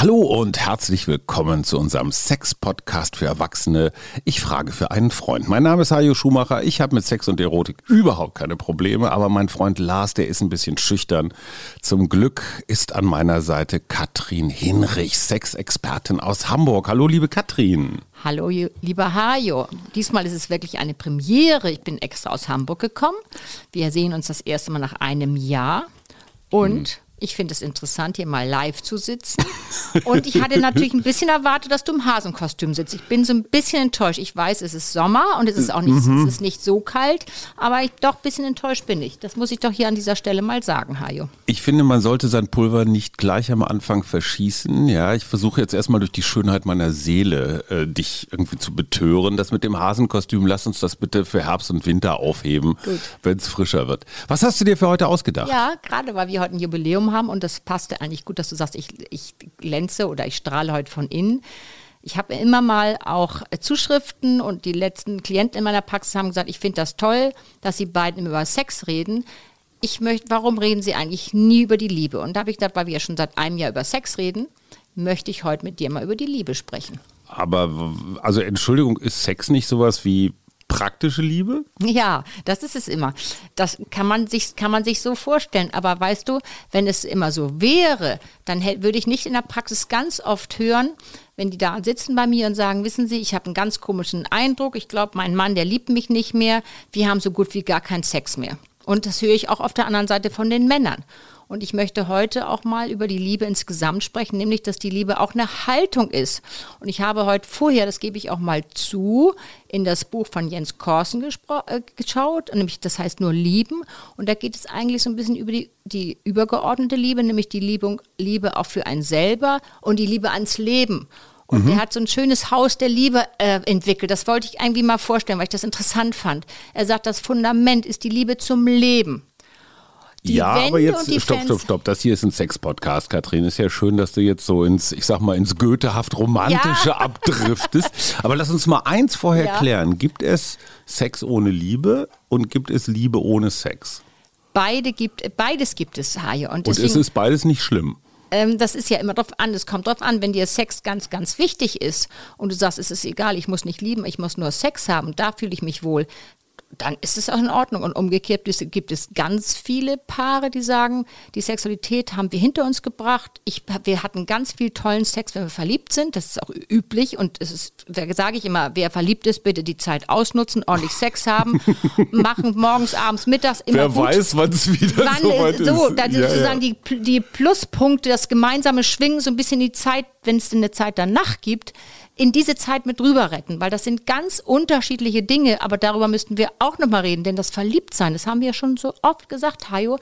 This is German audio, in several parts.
Hallo und herzlich willkommen zu unserem Sex-Podcast für Erwachsene. Ich frage für einen Freund. Mein Name ist Hajo Schumacher. Ich habe mit Sex und Erotik überhaupt keine Probleme, aber mein Freund Lars, der ist ein bisschen schüchtern. Zum Glück ist an meiner Seite Katrin Hinrich, Sexexpertin aus Hamburg. Hallo, liebe Katrin. Hallo, lieber Hajo. Diesmal ist es wirklich eine Premiere. Ich bin extra aus Hamburg gekommen. Wir sehen uns das erste Mal nach einem Jahr. Und hm. Ich finde es interessant, hier mal live zu sitzen. Und ich hatte natürlich ein bisschen erwartet, dass du im Hasenkostüm sitzt. Ich bin so ein bisschen enttäuscht. Ich weiß, es ist Sommer und es ist auch nicht, mhm. es ist nicht so kalt, aber ich, doch ein bisschen enttäuscht bin ich. Das muss ich doch hier an dieser Stelle mal sagen, Hajo. Ich finde, man sollte sein Pulver nicht gleich am Anfang verschießen. Ja, ich versuche jetzt erstmal durch die Schönheit meiner Seele äh, dich irgendwie zu betören. Das mit dem Hasenkostüm, lass uns das bitte für Herbst und Winter aufheben, wenn es frischer wird. Was hast du dir für heute ausgedacht? Ja, gerade weil wir heute ein Jubiläum haben und das passte eigentlich gut, dass du sagst, ich, ich glänze oder ich strahle heute von innen. Ich habe immer mal auch Zuschriften und die letzten Klienten in meiner Praxis haben gesagt, ich finde das toll, dass sie beiden über Sex reden. Ich möchte, warum reden sie eigentlich nie über die Liebe? Und da habe ich gedacht, weil wir ja schon seit einem Jahr über Sex reden, möchte ich heute mit dir mal über die Liebe sprechen. Aber, also Entschuldigung, ist Sex nicht sowas wie praktische Liebe? Ja, das ist es immer. Das kann man sich, kann man sich so vorstellen. Aber weißt du, wenn es immer so wäre, dann würde ich nicht in der Praxis ganz oft hören, wenn die da sitzen bei mir und sagen, wissen Sie, ich habe einen ganz komischen Eindruck, ich glaube, mein Mann, der liebt mich nicht mehr, wir haben so gut wie gar keinen Sex mehr. Und das höre ich auch auf der anderen Seite von den Männern. Und ich möchte heute auch mal über die Liebe insgesamt sprechen, nämlich, dass die Liebe auch eine Haltung ist. Und ich habe heute vorher, das gebe ich auch mal zu, in das Buch von Jens Korsen äh, geschaut, nämlich das heißt nur Lieben. Und da geht es eigentlich so ein bisschen über die, die übergeordnete Liebe, nämlich die Liebung, Liebe auch für einen selber und die Liebe ans Leben. Und mhm. der hat so ein schönes Haus der Liebe äh, entwickelt. Das wollte ich irgendwie mal vorstellen, weil ich das interessant fand. Er sagt, das Fundament ist die Liebe zum Leben. Die ja, Wände aber jetzt, stopp, stopp, stopp. Das hier ist ein Sex-Podcast, Katrin. Ist ja schön, dass du jetzt so ins, ich sag mal, ins Goethehaft Romantische ja. abdriftest. aber lass uns mal eins vorher ja. klären. Gibt es Sex ohne Liebe und gibt es Liebe ohne Sex? Beide gibt, beides gibt es, Haie. Und, deswegen, und ist es beides nicht schlimm? Ähm, das ist ja immer drauf an. Es kommt drauf an, wenn dir Sex ganz, ganz wichtig ist und du sagst, es ist egal, ich muss nicht lieben, ich muss nur Sex haben, da fühle ich mich wohl dann ist es auch in Ordnung. Und umgekehrt gibt es ganz viele Paare, die sagen, die Sexualität haben wir hinter uns gebracht. Ich, wir hatten ganz viel tollen Sex, wenn wir verliebt sind. Das ist auch üblich. Und es ist, sage ich immer, wer verliebt ist, bitte die Zeit ausnutzen, ordentlich Sex haben, machen morgens, abends, mittags immer Wer gut. weiß, wann es wieder wann, so weit so, ist. Da ja, sozusagen ja. die, die Pluspunkte, das gemeinsame Schwingen, so ein bisschen die Zeit, wenn es eine Zeit danach gibt, in diese Zeit mit drüber retten, weil das sind ganz unterschiedliche Dinge, aber darüber müssten wir auch nochmal reden, denn das Verliebtsein, das haben wir ja schon so oft gesagt, Hajo,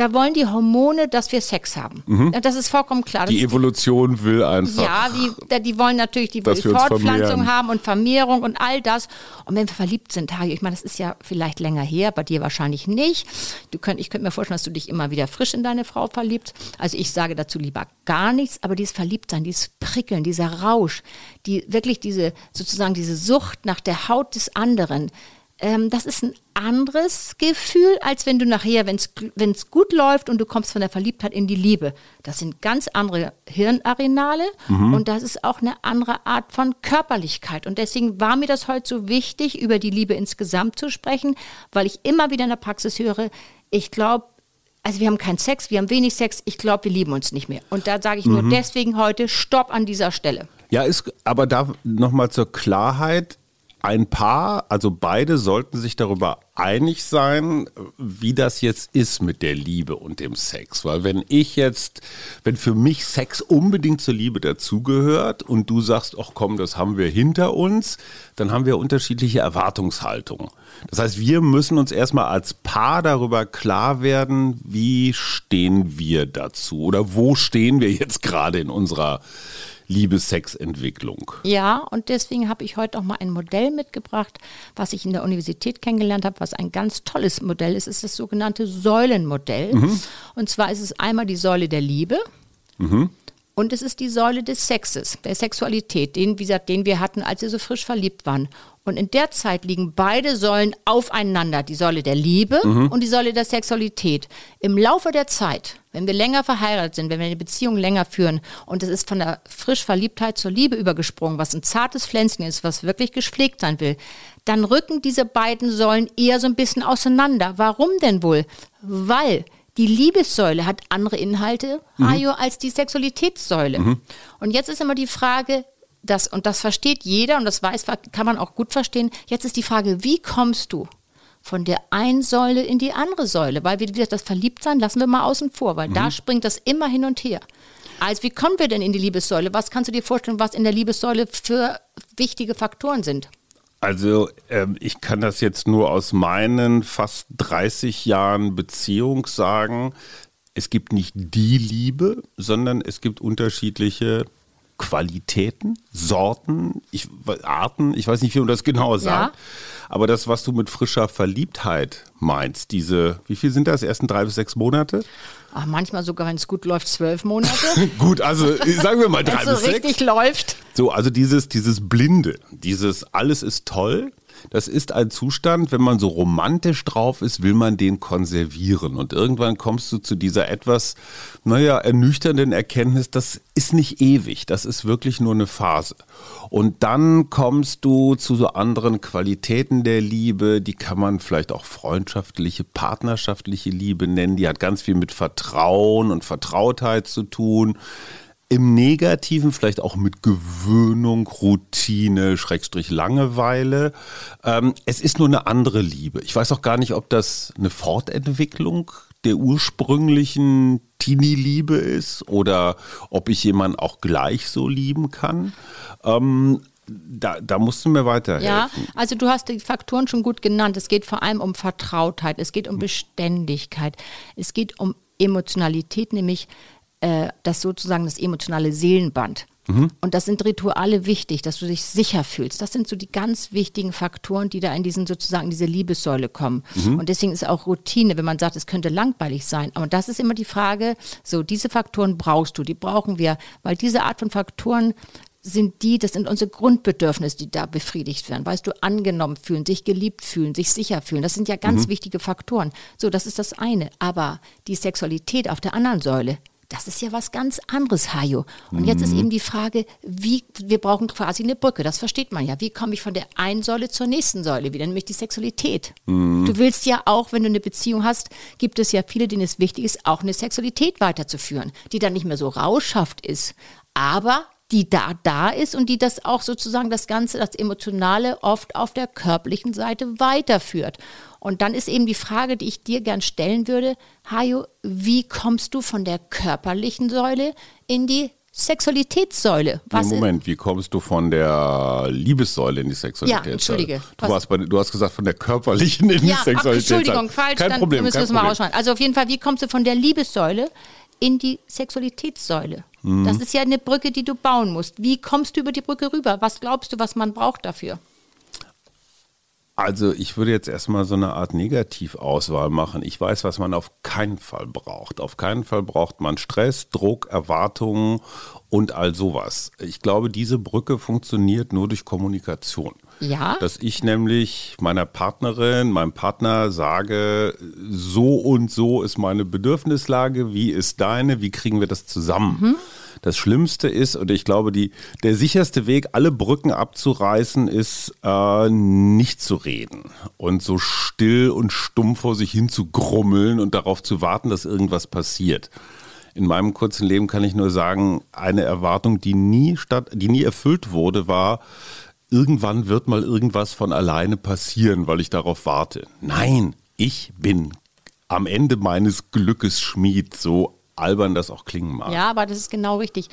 da wollen die Hormone, dass wir Sex haben. Mhm. Das ist vollkommen klar. Die das Evolution will einfach. Ja, die, die wollen natürlich die Fortpflanzung haben und Vermehrung und all das. Und wenn wir verliebt sind, ich meine, das ist ja vielleicht länger her, bei dir wahrscheinlich nicht. Du könnt, ich könnte mir vorstellen, dass du dich immer wieder frisch in deine Frau verliebst. Also ich sage dazu lieber gar nichts, aber dieses Verliebtsein, dieses Prickeln, dieser Rausch, die wirklich diese, sozusagen diese Sucht nach der Haut des anderen, ähm, das ist ein anderes Gefühl, als wenn du nachher, wenn es gut läuft und du kommst von der Verliebtheit in die Liebe. Das sind ganz andere Hirnarenale mhm. und das ist auch eine andere Art von Körperlichkeit. Und deswegen war mir das heute so wichtig, über die Liebe insgesamt zu sprechen, weil ich immer wieder in der Praxis höre, ich glaube, also wir haben keinen Sex, wir haben wenig Sex, ich glaube, wir lieben uns nicht mehr. Und da sage ich mhm. nur deswegen heute, stopp an dieser Stelle. Ja, ist, aber da nochmal zur Klarheit, ein Paar, also beide sollten sich darüber einig sein, wie das jetzt ist mit der Liebe und dem Sex. Weil wenn ich jetzt, wenn für mich Sex unbedingt zur Liebe dazugehört und du sagst, ach komm, das haben wir hinter uns, dann haben wir unterschiedliche Erwartungshaltungen. Das heißt, wir müssen uns erstmal als Paar darüber klar werden, wie stehen wir dazu oder wo stehen wir jetzt gerade in unserer Liebe-Sex-Entwicklung. Ja, und deswegen habe ich heute auch mal ein Modell mitgebracht, was ich in der Universität kennengelernt habe, was ein ganz tolles Modell ist. Es ist das sogenannte Säulenmodell. Mhm. Und zwar ist es einmal die Säule der Liebe. Mhm. Und es ist die Säule des Sexes, der Sexualität, den, wie gesagt, den wir hatten, als wir so frisch verliebt waren. Und in der Zeit liegen beide Säulen aufeinander, die Säule der Liebe mhm. und die Säule der Sexualität. Im Laufe der Zeit, wenn wir länger verheiratet sind, wenn wir eine Beziehung länger führen und es ist von der frisch Verliebtheit zur Liebe übergesprungen, was ein zartes Pflänzchen ist, was wirklich gepflegt sein will, dann rücken diese beiden Säulen eher so ein bisschen auseinander. Warum denn wohl? Weil die Liebessäule hat andere Inhalte, mhm. Ayo, als die Sexualitätssäule. Mhm. Und jetzt ist immer die Frage, das, und das versteht jeder und das weiß, kann man auch gut verstehen. Jetzt ist die Frage, wie kommst du von der einen Säule in die andere Säule? Weil, gesagt, das Verliebtsein lassen wir mal außen vor, weil mhm. da springt das immer hin und her. Also, wie kommen wir denn in die Liebessäule? Was kannst du dir vorstellen, was in der Liebessäule für wichtige Faktoren sind? Also ähm, ich kann das jetzt nur aus meinen fast 30 Jahren Beziehung sagen. Es gibt nicht die Liebe, sondern es gibt unterschiedliche Qualitäten, Sorten, ich, Arten, ich weiß nicht, wie man das genau sagt. Ja. Aber das, was du mit frischer Verliebtheit meinst, diese, wie viel sind das, ersten drei bis sechs Monate? Ach, manchmal sogar, wenn es gut läuft, zwölf Monate. gut, also sagen wir mal drei bis so sechs. richtig läuft. So, also dieses, dieses Blinde, dieses alles ist toll, das ist ein Zustand, wenn man so romantisch drauf ist, will man den konservieren. Und irgendwann kommst du zu dieser etwas, naja, ernüchternden Erkenntnis, das ist nicht ewig, das ist wirklich nur eine Phase. Und dann kommst du zu so anderen Qualitäten der Liebe, die kann man vielleicht auch freundschaftliche, partnerschaftliche Liebe nennen, die hat ganz viel mit Vertrauen und Vertrautheit zu tun im Negativen vielleicht auch mit Gewöhnung, Routine, Schrägstrich Langeweile. Ähm, es ist nur eine andere Liebe. Ich weiß auch gar nicht, ob das eine Fortentwicklung der ursprünglichen Teenie-Liebe ist oder ob ich jemanden auch gleich so lieben kann. Ähm, da, da, musst du mir weiterhelfen. Ja, also du hast die Faktoren schon gut genannt. Es geht vor allem um Vertrautheit, es geht um Beständigkeit, es geht um Emotionalität, nämlich äh, das sozusagen das emotionale Seelenband. Mhm. Und das sind Rituale wichtig, dass du dich sicher fühlst. Das sind so die ganz wichtigen Faktoren, die da in diesen sozusagen diese Liebessäule kommen. Mhm. Und deswegen ist auch Routine, wenn man sagt, es könnte langweilig sein. Aber das ist immer die Frage, so diese Faktoren brauchst du, die brauchen wir, weil diese Art von Faktoren sind die, das sind unsere Grundbedürfnisse, die da befriedigt werden. Weißt du, angenommen fühlen, sich geliebt fühlen, sich sicher fühlen. Das sind ja ganz mhm. wichtige Faktoren. So, das ist das eine. Aber die Sexualität auf der anderen Säule, das ist ja was ganz anderes, Hajo. Und mhm. jetzt ist mhm. eben die Frage, wie, wir brauchen quasi eine Brücke, das versteht man ja. Wie komme ich von der einen Säule zur nächsten Säule wieder, nämlich die Sexualität? Mhm. Du willst ja auch, wenn du eine Beziehung hast, gibt es ja viele, denen es wichtig ist, auch eine Sexualität weiterzuführen, die dann nicht mehr so rauschhaft ist, aber die da da ist und die das auch sozusagen das Ganze, das Emotionale oft auf der körperlichen Seite weiterführt. Und dann ist eben die Frage, die ich dir gern stellen würde, Hajo, wie kommst du von der körperlichen Säule in die Sexualitätssäule. Was Moment, wie kommst du von der Liebessäule in die Sexualitätssäule? Ja, entschuldige. Du hast, bei, du hast, gesagt von der körperlichen in ja, die Sexualitätssäule. Entschuldigung, falsch. Kein dann Problem, müssen wir es mal rausschneiden. Also auf jeden Fall, wie kommst du von der Liebessäule in die Sexualitätssäule? Mhm. Das ist ja eine Brücke, die du bauen musst. Wie kommst du über die Brücke rüber? Was glaubst du, was man braucht dafür? Also ich würde jetzt erstmal so eine Art Negativauswahl machen. Ich weiß, was man auf keinen Fall braucht. Auf keinen Fall braucht man Stress, Druck, Erwartungen und all sowas. Ich glaube, diese Brücke funktioniert nur durch Kommunikation. Ja. Dass ich nämlich meiner Partnerin, meinem Partner sage, so und so ist meine Bedürfnislage, wie ist deine, wie kriegen wir das zusammen? Mhm. Das Schlimmste ist, und ich glaube, die, der sicherste Weg, alle Brücken abzureißen, ist, äh, nicht zu reden und so still und stumm vor sich hin zu grummeln und darauf zu warten, dass irgendwas passiert. In meinem kurzen Leben kann ich nur sagen, eine Erwartung, die nie statt, die nie erfüllt wurde, war, irgendwann wird mal irgendwas von alleine passieren, weil ich darauf warte. Nein, ich bin am Ende meines Glückes Schmied, so albern das auch klingen mag. Ja, aber das ist genau richtig.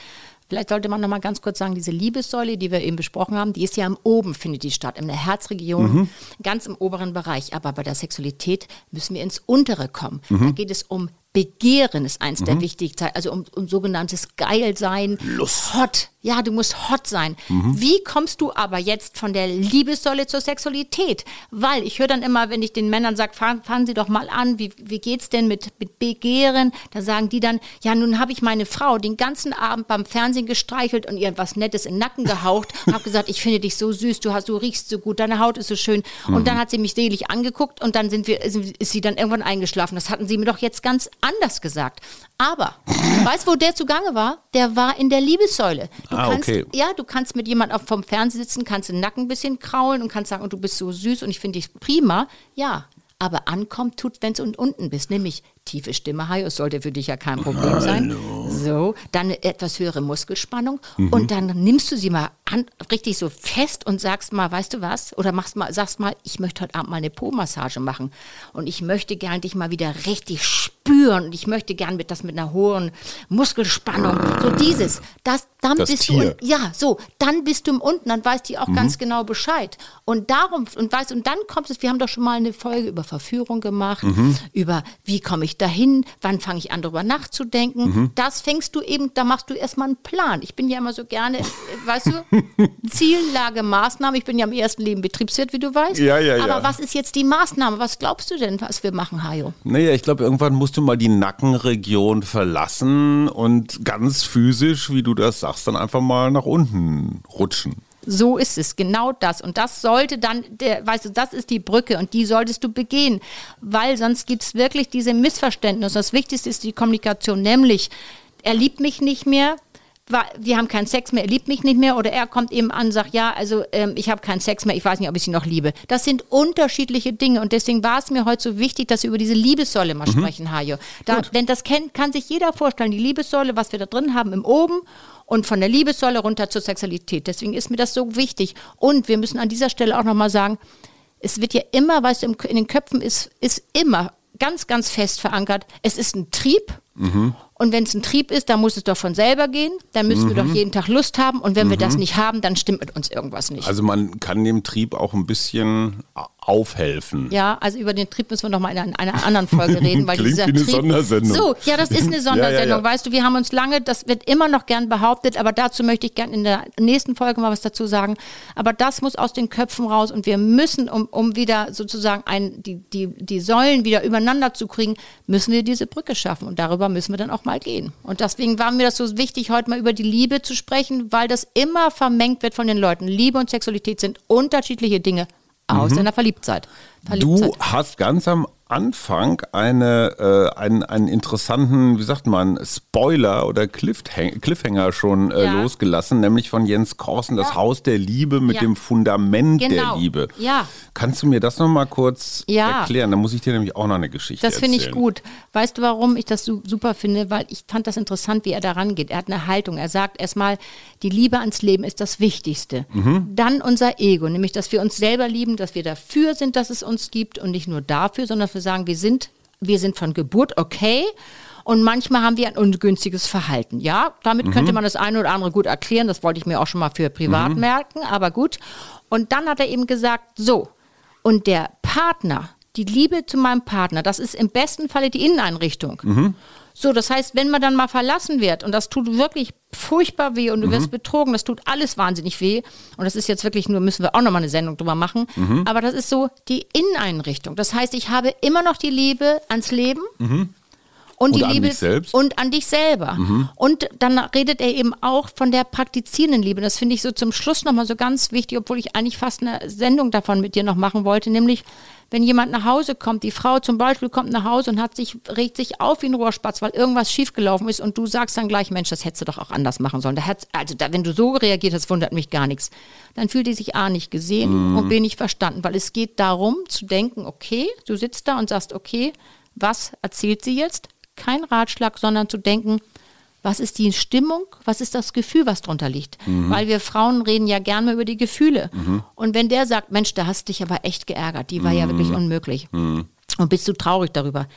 Vielleicht sollte man noch mal ganz kurz sagen, diese Liebessäule, die wir eben besprochen haben, die ist ja am oben, findet die statt, in der Herzregion, mhm. ganz im oberen Bereich. Aber bei der Sexualität müssen wir ins untere kommen. Mhm. Da geht es um Begehren ist eins der wichtigsten, also um, um sogenanntes Geilsein, Lust. hot. Ja, du musst hot sein. Wie kommst du aber jetzt von der Liebessäule zur Sexualität? Weil ich höre dann immer, wenn ich den Männern sage, fangen, fangen Sie doch mal an, wie, wie geht's denn mit, mit Begehren? Da sagen die dann, ja, nun habe ich meine Frau den ganzen Abend beim Fernsehen gestreichelt und ihr was Nettes in den Nacken gehaucht, habe gesagt, ich finde dich so süß, du hast, du riechst so gut, deine Haut ist so schön. Und dann hat sie mich selig angeguckt und dann sind wir, ist sie dann irgendwann eingeschlafen. Das hatten sie mir doch jetzt ganz anders gesagt. Aber, weißt du, wo der zugange war? Der war in der Liebessäule. Du Ah, kannst, okay. Ja, du kannst mit jemandem vom Fernseher sitzen, kannst den Nacken ein bisschen kraulen und kannst sagen, und du bist so süß und ich finde dich prima. Ja, aber ankommt tut, wenn du unten bist, nämlich tiefe Stimme, Hajo, es sollte für dich ja kein Problem sein. So, dann eine etwas höhere Muskelspannung und dann nimmst du sie mal an, richtig so fest und sagst mal, weißt du was? Oder machst mal, sagst mal, ich möchte heute Abend mal eine Po-Massage machen und ich möchte gern dich mal wieder richtig spüren und ich möchte gern mit das mit einer hohen Muskelspannung, so dieses, das, dann Das bist Tier. du, ja, so, dann bist du im Unten, dann weiß die auch ganz genau Bescheid. Und darum, und weißt, und dann kommt es, wir haben doch schon mal eine Folge über Verführung gemacht, über wie komme ich dahin, wann fange ich an, darüber nachzudenken. Das fängst du eben, da machst du erstmal einen Plan. Ich bin ja immer so gerne, äh, weißt du, Ziellage, Maßnahme. Ich bin ja im ersten Leben Betriebswirt, wie du weißt. Ja, ja, Aber ja. was ist jetzt die Maßnahme? Was glaubst du denn, was wir machen, Hajo? Naja, ich glaube, irgendwann musst du mal die Nackenregion verlassen und ganz physisch, wie du das sagst, dann einfach mal nach unten rutschen. So ist es, genau das. Und das sollte dann, der, weißt du, das ist die Brücke und die solltest du begehen, weil sonst gibt es wirklich diese Missverständnisse. Das Wichtigste ist die Kommunikation, nämlich er liebt mich nicht mehr, wir haben keinen Sex mehr, er liebt mich nicht mehr oder er kommt eben an und sagt, ja, also ähm, ich habe keinen Sex mehr, ich weiß nicht, ob ich sie noch liebe. Das sind unterschiedliche Dinge und deswegen war es mir heute so wichtig, dass wir über diese Liebessäule mal sprechen, Hajo. Da, denn das kennt, kann sich jeder vorstellen, die Liebessäule, was wir da drin haben im Oben und von der Liebessäule runter zur Sexualität. Deswegen ist mir das so wichtig. Und wir müssen an dieser Stelle auch nochmal sagen, es wird ja immer, im- in den Köpfen ist, ist immer ganz, ganz fest verankert, es ist ein Trieb. Und wenn es ein Trieb ist, dann muss es doch von selber gehen. Dann müssen wir doch jeden Tag Lust haben. Und wenn wir das nicht haben, dann stimmt mit uns irgendwas nicht. Also man kann dem Trieb auch ein bisschen aufhelfen. Ja, also über den Trieb müssen wir noch mal in einer, einer anderen Folge reden, weil Klingt wie eine Trieb, Sondersendung. So, ja, das ist eine Sondersendung, Ja, ja, ja. weißt du, wir haben uns lange, das wird immer noch gern behauptet, aber dazu möchte ich gern in der nächsten Folge mal was dazu sagen. Aber das muss aus den Köpfen raus und wir müssen, um, um wieder sozusagen ein, die, die, die Säulen wieder übereinander zu kriegen, müssen wir diese Brücke schaffen und darüber müssen wir dann auch mal gehen. Und deswegen war mir das so wichtig, heute mal über die Liebe zu sprechen, weil das immer vermengt wird von den Leuten. Liebe und Sexualität sind unterschiedliche Dinge. Außer in der Verliebtheit. Mhm. Du Verliebtheit. hast ganz am Anfang eine, äh, einen, einen interessanten, wie sagt man, Spoiler oder Cliffhang Cliffhanger schon äh, Ja. losgelassen, nämlich von Jens Korsen, das Haus der Liebe mit Ja. dem Fundament der Genau. Liebe. Ja. Kannst du mir das nochmal kurz erklären? Da muss ich dir nämlich auch noch eine Geschichte Das finde ich gut. Weißt du, warum ich das super finde? Weil ich fand das interessant, wie er da rangeht. Er hat eine Haltung. Er sagt erstmal, die Liebe ans Leben ist das Wichtigste. Mhm. Dann unser Ego, nämlich, dass wir uns selber lieben, dass wir dafür sind, dass es uns gibt und nicht nur dafür, sondern wir sagen, wir sind, wir sind von Geburt okay. Und manchmal haben wir ein ungünstiges Verhalten. Ja, damit könnte man das eine oder andere gut erklären. Das wollte ich mir auch schon mal für privat merken, aber gut. Und dann hat er eben gesagt, so, und der Partner, die Liebe zu meinem Partner, das ist im besten Falle die Inneneinrichtung. So, das heißt, wenn man dann mal verlassen wird und das tut wirklich furchtbar weh und du wirst betrogen, das tut alles wahnsinnig weh. Und das ist jetzt wirklich nur, müssen wir auch nochmal eine Sendung drüber machen. Aber das ist so die Inneneinrichtung. Das heißt, ich habe immer noch die Liebe ans Leben. Und, die Und an Liebe dich selbst? und an dich selber. Und dann redet er eben auch von der praktizierenden Liebe. Das finde ich so zum Schluss nochmal so ganz wichtig, obwohl ich eigentlich fast eine Sendung davon mit dir noch machen wollte, nämlich wenn jemand nach Hause kommt, die Frau zum Beispiel kommt nach Hause und hat sich, regt sich auf wie ein Rohrspatz, weil irgendwas schiefgelaufen ist und du sagst dann gleich, Mensch, das hättest du doch auch anders machen sollen. Da also da, wenn du so reagiert hast, wundert mich gar nichts. Dann fühlt die sich A nicht gesehen und B nicht verstanden, weil es geht darum zu denken, okay, du sitzt da und sagst, okay, was erzählt sie jetzt? Kein Ratschlag, sondern zu denken, was ist die Stimmung, was ist das Gefühl, was drunter liegt. Weil wir Frauen reden ja gerne mal über die Gefühle. Und wenn der sagt, Mensch, da hast du dich aber echt geärgert, die war ja wirklich unmöglich. Und bist du traurig darüber,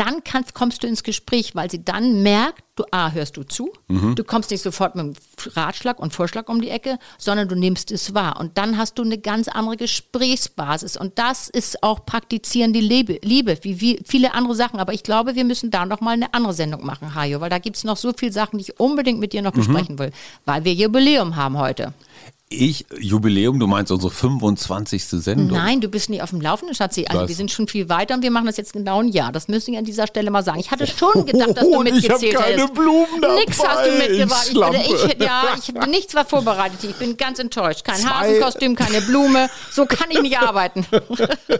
dann kannst, kommst du ins Gespräch, weil sie dann merkt, du A, hörst du zu, Mhm. du kommst nicht sofort mit einem Ratschlag und Vorschlag um die Ecke, sondern du nimmst es wahr. Und dann hast du eine ganz andere Gesprächsbasis. Und das ist auch praktizierende Liebe, Liebe wie, wie viele andere Sachen. Aber ich glaube, wir müssen da nochmal eine andere Sendung machen, Hajo, weil da gibt es noch so viele Sachen, die ich unbedingt mit dir Mhm. noch besprechen will, weil wir Jubiläum haben heute. Ich, Jubiläum, du meinst unsere 25. Sendung. Nein, du bist nicht auf dem Laufenden, Schatzi. Also wir sind schon viel weiter und wir machen das jetzt genau ein Jahr. Das müsste ich an dieser Stelle mal sagen. Ich hatte schon gedacht, dass du ich mitgezählt hab keine hättest. Blumen dabei, Nix hast du mitgebracht. Ich, ich, ja, ich habe nichts war vorbereitet. Ich bin ganz enttäuscht. Kein Zwei- Hasenkostüm, keine Blume. So kann ich nicht arbeiten.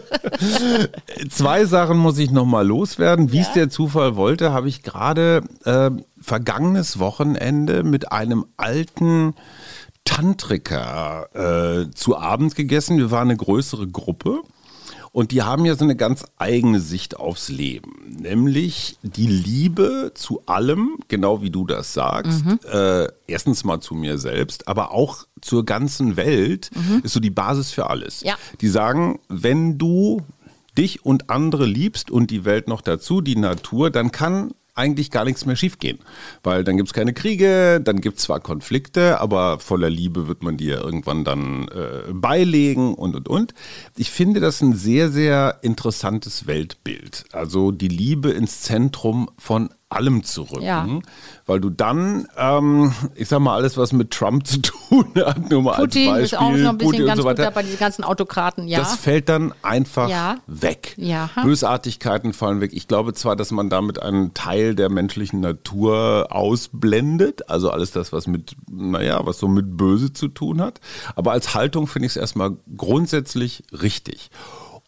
Zwei Sachen muss ich noch mal loswerden. Wie es der Zufall wollte, habe ich gerade äh, vergangenes Wochenende mit einem alten Tantriker äh, zu Abend gegessen. Wir waren eine größere Gruppe. Und die haben ja so eine ganz eigene Sicht aufs Leben, nämlich die Liebe zu allem, genau wie du das sagst. Äh, erstens mal zu mir selbst, aber auch zur ganzen Welt ist so die Basis für alles. Ja. Die sagen, wenn du dich und andere liebst und die Welt noch dazu, die Natur, dann kann eigentlich gar nichts mehr schiefgehen. Weil dann gibt es keine Kriege, dann gibt es zwar Konflikte, aber voller Liebe wird man die ja irgendwann dann äh, beilegen und und und. Ich finde das ein sehr, sehr interessantes Weltbild. Also die Liebe ins Zentrum von allem zu rücken. Ja. Weil du dann, ähm, ich sag mal, alles, was mit Trump zu tun hat, nur mal Putin als ist Beispiel, auch noch ein bisschen Putin ganz so gut weiter. dabei, diese ganzen Autokraten. Ja. Das fällt dann einfach Ja. weg. Ja. Bösartigkeiten fallen weg. Ich glaube zwar, dass man damit einen Teil der menschlichen Natur ausblendet, also alles das, was mit, naja, was so mit Böse zu tun hat. Aber als Haltung finde ich es erstmal grundsätzlich richtig.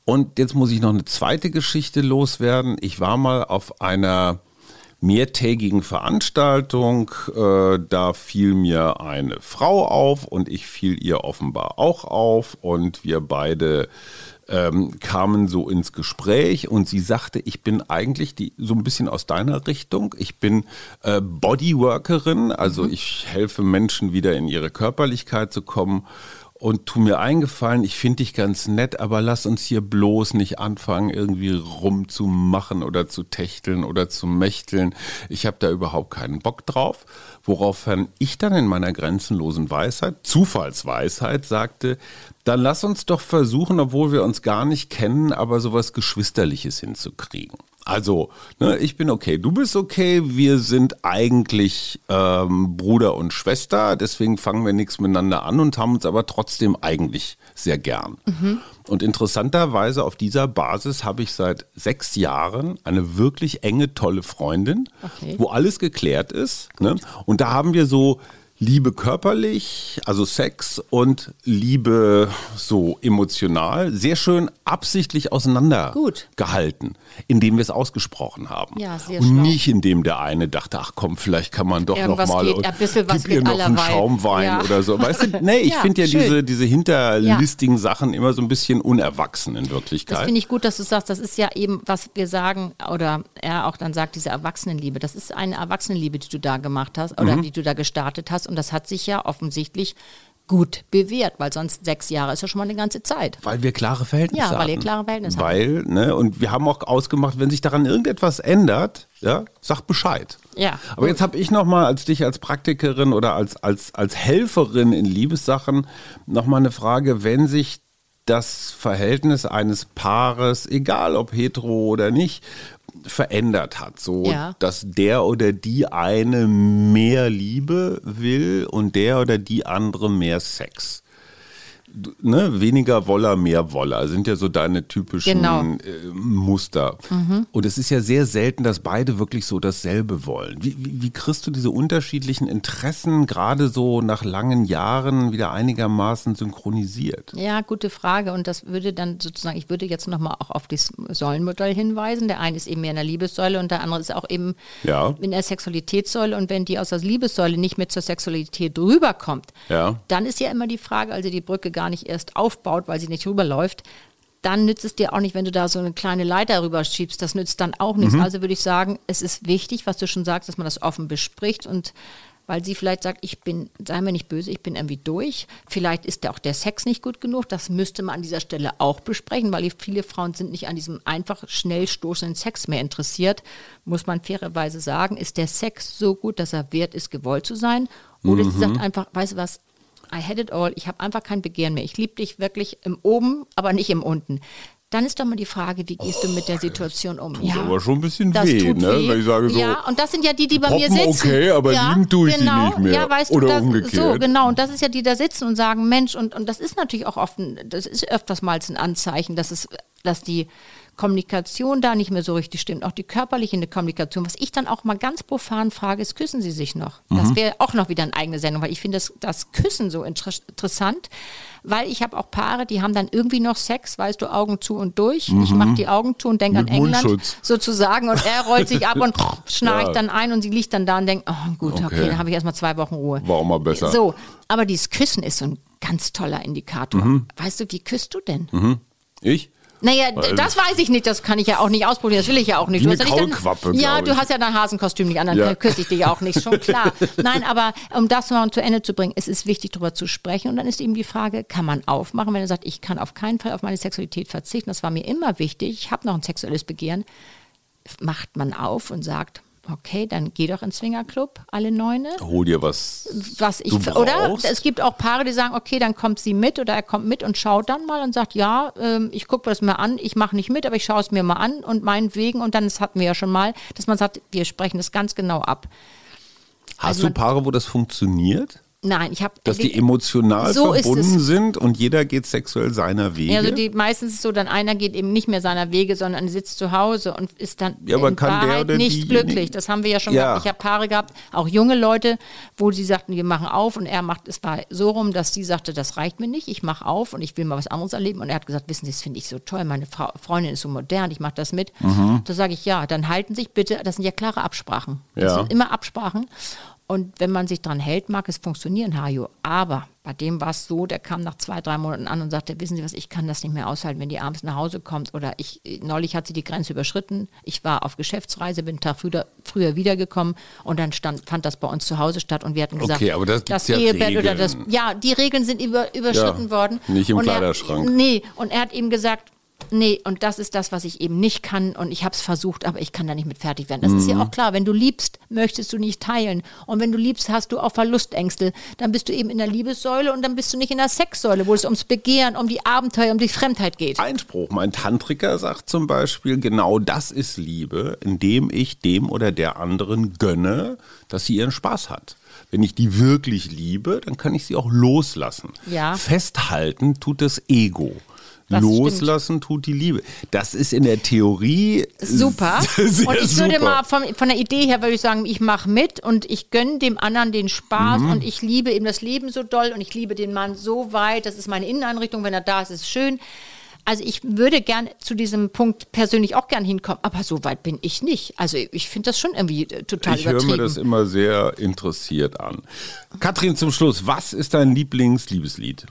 Und jetzt muss ich noch eine zweite Geschichte loswerden. Ich war mal auf einer mehrtägigen Veranstaltung. Äh, da fiel mir eine Frau auf und ich fiel ihr offenbar auch auf und wir beide ähm, kamen so ins Gespräch und sie sagte, ich bin eigentlich die, so ein bisschen aus deiner Richtung. Ich bin äh, Bodyworkerin, also ich helfe Menschen wieder in ihre Körperlichkeit zu kommen und tu mir eingefallen, ich finde dich ganz nett, aber lass uns hier bloß nicht anfangen, irgendwie rumzumachen oder zu techteln oder zu mächteln. Ich habe da überhaupt keinen Bock drauf. Woraufhin ich dann in meiner grenzenlosen Weisheit, Zufallsweisheit, sagte, dann lass uns doch versuchen, obwohl wir uns gar nicht kennen, aber sowas Geschwisterliches hinzukriegen. Also, ne, ich bin okay, du bist okay, wir sind eigentlich ähm, Bruder und Schwester, deswegen fangen wir nichts miteinander an und haben uns aber trotzdem eigentlich sehr gern. Und interessanterweise auf dieser Basis habe ich seit sechs Jahren eine wirklich enge, tolle Freundin, Okay. wo alles geklärt ist. Ne? Und da haben wir so Liebe körperlich, also Sex und Liebe so emotional, sehr schön absichtlich auseinander Gut. gehalten, indem wir es ausgesprochen haben. Ja, sehr und schlau. nicht indem der eine dachte, ach komm, vielleicht kann man doch Irgendwas noch mal geht, ein bisschen was gib ihr noch einen. Schaumwein Ja. oder so. Weißt du, nee, ich Ja, finde ja schön. diese, diese hinterlistigen Sachen immer so ein bisschen unerwachsen in Das Wirklichkeit. finde ich gut, dass du sagst, das ist ja eben, was wir sagen, oder er auch dann sagt, diese Erwachsenenliebe. Das ist eine Erwachsenenliebe, die du da gemacht hast oder Mhm. die du da gestartet hast. Und das hat sich ja offensichtlich gut bewährt, weil sonst sechs Jahre ist ja schon mal eine ganze Zeit. Weil wir klare Verhältnisse Ja, weil ihr klare Verhältnisse habt. Weil, ne, und wir haben auch ausgemacht, wenn sich daran irgendetwas ändert, ja, sag Bescheid. Ja, Aber jetzt habe ich nochmal als dich als Praktikerin oder als, als, als Helferin in Liebessachen nochmal eine Frage, wenn sich das Verhältnis eines Paares, egal ob hetero oder nicht, verändert hat, so Ja. dass der oder die eine mehr Liebe will und der oder die andere mehr Sex. Ne, weniger Woller, mehr Woller sind ja so deine typischen Genau. Mhm. äh, Muster. Und es ist ja sehr selten, dass beide wirklich so dasselbe wollen. Wie, wie, wie kriegst du diese unterschiedlichen Interessen gerade so nach langen Jahren wieder einigermaßen synchronisiert? Ja, gute Frage. Und das würde dann sozusagen, ich würde jetzt nochmal auch auf das Säulenmodell hinweisen. Der eine ist eben mehr in der Liebessäule und der andere ist auch eben Ja. in der Sexualitätssäule. Und wenn die aus der Liebessäule nicht mehr zur Sexualität rüberkommt, Ja. dann ist ja immer die Frage, also die Brücke gar nicht erst aufbaut, weil sie nicht rüberläuft, dann nützt es dir auch nicht, wenn du da so eine kleine Leiter rüberschiebst. Das nützt dann auch nichts. Also würde ich sagen, es ist wichtig, was du schon sagst, dass man das offen bespricht und weil sie vielleicht sagt, ich bin, sei mir nicht böse, ich bin irgendwie durch. Vielleicht ist auch der Sex nicht gut genug. Das müsste man an dieser Stelle auch besprechen, weil viele Frauen sind nicht an diesem einfach schnell stoßenden Sex mehr interessiert. Muss man fairerweise sagen, ist der Sex so gut, dass er wert ist, gewollt zu sein? Oder mhm. sie sagt einfach, weißt du was, I had it all, ich habe einfach kein Begehren mehr. Ich liebe dich wirklich im Oben, aber nicht im Unten. Dann ist doch mal die Frage, wie gehst oh, du mit der Situation um? Tut ja, aber schon ein bisschen weh, ne? Weh. Wenn ich sage so, ja, und das sind ja die, die bei mir sitzen. okay, aber ja, lieben tue ich genau, die nicht mehr. Ja, weißt Oder du, das, umgekehrt. So, genau. Und das ist ja die, die da sitzen und sagen, Mensch, und, und das ist natürlich auch oft, ein, das ist öfters mal ein Anzeichen, dass es, dass die Kommunikation da nicht mehr so richtig stimmt, auch die körperliche Kommunikation. Was ich dann auch mal ganz profan frage, ist, küssen Sie sich noch? Mhm. Das wäre auch noch wieder eine eigene Sendung, weil ich finde das, das Küssen so inter interessant, weil ich habe auch Paare, die haben dann irgendwie noch Sex, weißt du, Augen zu und durch. Mhm. Ich mache die Augen zu und denke an England Mundschutz. sozusagen und er rollt sich ab und schnarcht ja. dann ein und sie liegt dann da und denkt, oh gut, okay, okay dann habe ich erstmal zwei Wochen Ruhe. War auch mal besser. So, aber dieses Küssen ist so ein ganz toller Indikator. Mhm. Weißt du, wie küsst du denn? Mhm. Ich? Naja, das weiß ich nicht, das kann ich ja auch nicht ausprobieren, das will ich ja auch nicht. Du hast ja, nicht dann, ja du hast ja dein Hasenkostüm nicht an, dann ja. küsse ich dich auch nicht, schon klar. Nein, aber um das mal zu Ende zu bringen, es ist wichtig, darüber zu sprechen. Und dann ist eben die Frage, kann man aufmachen, wenn er sagt, ich kann auf keinen Fall auf meine Sexualität verzichten, das war mir immer wichtig, ich habe noch ein sexuelles Begehren, macht man auf und sagt, Okay, dann geh doch ins Swingerclub, alle Neune. Hol dir was. Was ich, oder? Es gibt auch Paare, die sagen, okay, dann kommt sie mit oder er kommt mit und schaut dann mal und sagt, ja, ähm, ich gucke das mir an, ich mache nicht mit, aber ich schaue es mir mal an und meinetwegen. Und dann, das hatten wir ja schon mal, dass man sagt, wir sprechen das ganz genau ab. Hast also du Paare, wo das funktioniert? Nein, ich habe. Dass die emotional so verbunden sind und jeder geht sexuell seiner Wege. Ja, also die, meistens ist es so, dann einer geht eben nicht mehr seiner Wege, sondern sitzt zu Hause und ist dann ja, aber in Wahrheit nicht glücklich. Das haben wir ja schon ja. gehabt. Ich habe Paare gehabt, auch junge Leute, wo sie sagten, wir machen auf und er macht, es war so rum, dass sie sagte, das reicht mir nicht, ich mache auf und ich will mal was anderes erleben. Und er hat gesagt, wissen Sie, das finde ich so toll, meine Frau, Freundin ist so modern, ich mache das mit. Mhm. Da sage ich, ja, dann halten sich bitte, das sind ja klare Absprachen. Das ja. sind immer Absprachen. Und wenn man sich daran hält, mag es funktionieren, Hajo. Aber bei dem war es so, der kam nach zwei, drei Monaten an und sagte, wissen Sie was, ich kann das nicht mehr aushalten, wenn die abends nach Hause kommt. Oder ich, neulich hat sie die Grenze überschritten. Ich war auf Geschäftsreise, bin einen Tag früher, früher wiedergekommen und dann stand, fand das bei uns zu Hause statt und wir hatten gesagt, okay, aber das, das ja Ehebett Regeln. oder das, ja, die Regeln sind über, überschritten ja, worden. Nicht im und Kleiderschrank. Er, nee, und er hat eben gesagt, Nee, und das ist das, was ich eben nicht kann. Und ich habe es versucht, aber ich kann da nicht mit fertig werden. Das mhm. ist ja mhm. auch klar. Wenn du liebst, möchtest du nicht teilen. Und wenn du liebst, hast du auch Verlustängste. Dann bist du eben in der Liebessäule und dann bist du nicht in der Sexsäule, wo es ums Begehren, um die Abenteuer, um die Fremdheit geht. Einspruch. Mein Tantriker sagt zum Beispiel, genau das ist Liebe, indem ich dem oder der anderen gönne, dass sie ihren Spaß hat. Wenn ich die wirklich liebe, dann kann ich sie auch loslassen. Ja. Festhalten tut das Ego. Das Loslassen stimmt. tut die Liebe. Das ist in der Theorie super. Sehr und ich super. würde mal von, von der Idee her würde ich sagen, ich mache mit und ich gönne dem anderen den Spaß mhm. und ich liebe eben das Leben so doll und ich liebe den Mann so weit. Das ist meine Inneneinrichtung. Wenn er da ist, ist es schön. Also ich würde gern zu diesem Punkt persönlich auch gern hinkommen, aber so weit bin ich nicht. Also ich finde das schon irgendwie äh, total ich übertrieben. Ich höre mir das immer sehr interessiert an. Katrin, zum Schluss, was ist dein Lieblingsliebeslied?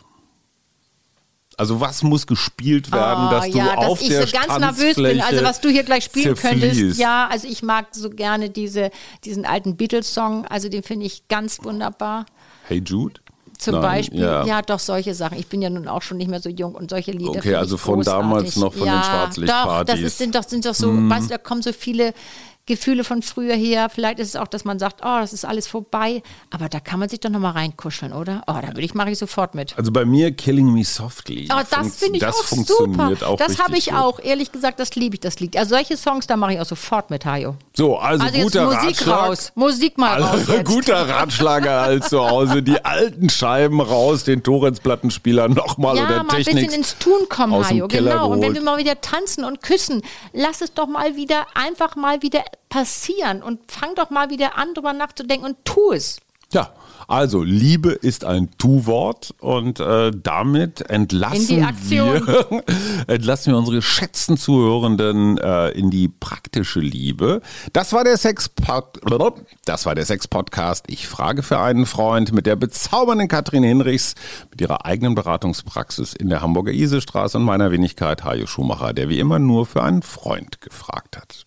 Also was muss gespielt werden, oh, dass du ja, auf dass der ich so ganz nervös bin. Also was du hier gleich spielen zerfließt. könntest. Ja, also ich mag so gerne diese, diesen alten Beatles-Song. Also den finde ich ganz wunderbar. Hey Jude? Zum Nein, Beispiel, ja. ja. doch solche Sachen. Ich bin ja nun auch schon nicht mehr so jung und solche Lieder. Okay, also von großartig. damals noch von ja, den Schwarzlichtpartys. Doch, das ist, sind doch, sind doch so, mm. weißt du, da kommen so viele Gefühle von früher her. Vielleicht ist es auch, dass man sagt, oh, das ist alles vorbei. Aber da kann man sich doch nochmal reinkuscheln, oder? Oh, da würde ich, mache ich sofort mit. Also bei mir Killing Me Softly. Oh, das finde ich das auch funktioniert super. Auch das habe ich gut. auch. Ehrlich gesagt, das liebe ich, das Lied. Also solche Songs, da mache ich auch sofort mit, Hajo. So, also, also guter Musik Ratschlag. raus. Musik mal raus. Also, guter Ratschlag als zu Hause. Die alten Scheiben raus, den Torrens-Plattenspieler nochmal ja, oder mal Technik. ein bisschen ins Tun kommen, Hajo. Genau. Und wenn geholt. wir mal wieder tanzen und küssen, lass es doch mal wieder, einfach mal wieder passieren und fang doch mal wieder an, drüber nachzudenken und tu es. Ja, also Liebe ist ein Tu-Wort und äh, damit entlassen wir, entlassen wir unsere geschätzten Zuhörenden äh, in die praktische Liebe. Das war der Sex das war der Sex Podcast. Ich frage für einen Freund mit der bezaubernden Katrin Hinrichs mit ihrer eigenen Beratungspraxis in der Hamburger Isestraße und meiner Wenigkeit Hajo Schumacher, der wie immer nur für einen Freund gefragt hat.